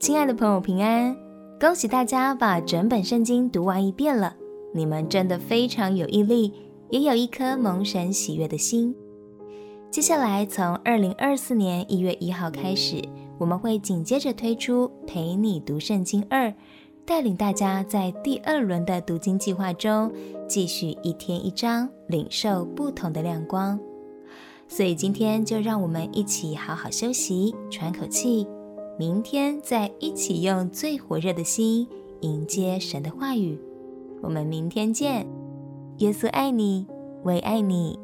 亲爱的朋友，平安！恭喜大家把整本圣经读完一遍了，你们真的非常有毅力，也有一颗蒙神喜悦的心。接下来，从二零二四年一月一号开始，我们会紧接着推出陪你读圣经二，带领大家在第二轮的读经计划中，继续一天一章，领受不同的亮光。所以今天就让我们一起好好休息，喘口气。明天再一起用最火热的心迎接神的话语。我们明天见。耶稣爱你，我也爱你。